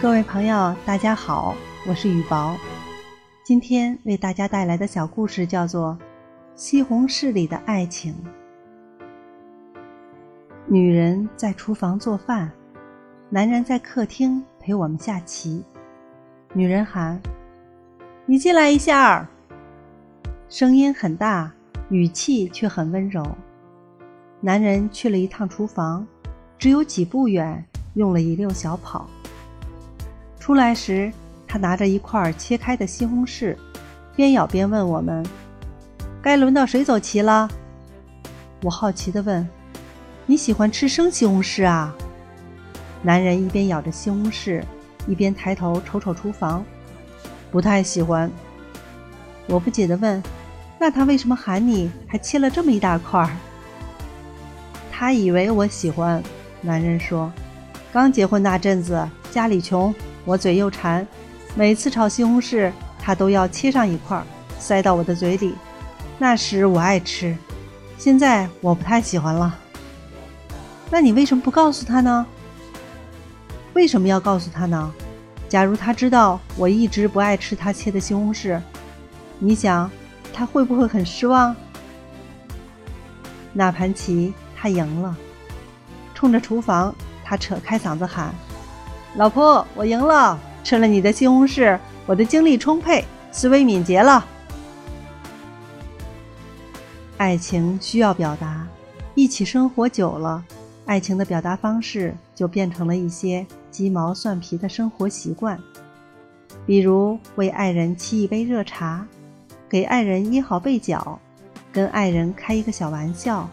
各位朋友，大家好，我是雨薄。今天为大家带来的小故事叫做《西红柿里的爱情》。女人在厨房做饭，男人在客厅陪我们下棋。女人喊：“你进来一下。”声音很大，语气却很温柔。男人去了一趟厨房，只有几步远，用了一溜小跑。出来时，他拿着一块切开的西红柿，边咬边问我们：“该轮到谁走棋了？”我好奇地问：“你喜欢吃生西红柿啊？”男人一边咬着西红柿，一边抬头瞅瞅厨房，不太喜欢。我不解地问：“那他为什么喊你，还切了这么一大块？”他以为我喜欢。男人说：“刚结婚那阵子，家里穷。”我嘴又馋，每次炒西红柿，他都要切上一块，塞到我的嘴里。那时我爱吃，现在我不太喜欢了。那你为什么不告诉他呢？为什么要告诉他呢？假如他知道我一直不爱吃他切的西红柿，你想他会不会很失望？那盘棋他赢了，冲着厨房，他扯开嗓子喊。老婆，我赢了！吃了你的西红柿，我的精力充沛，思维敏捷了。爱情需要表达，一起生活久了，爱情的表达方式就变成了一些鸡毛蒜皮的生活习惯，比如为爱人沏一杯热茶，给爱人掖好被角，跟爱人开一个小玩笑，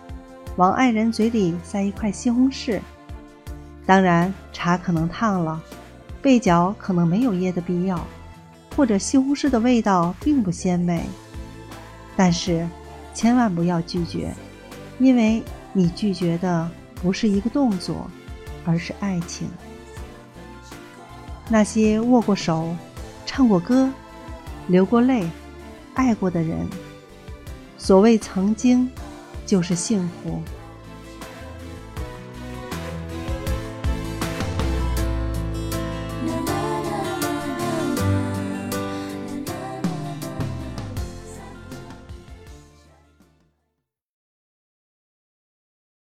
往爱人嘴里塞一块西红柿。当然，茶可能烫了，被角可能没有掖的必要，或者西红柿的味道并不鲜美。但是，千万不要拒绝，因为你拒绝的不是一个动作，而是爱情。那些握过手、唱过歌、流过泪、爱过的人，所谓曾经，就是幸福。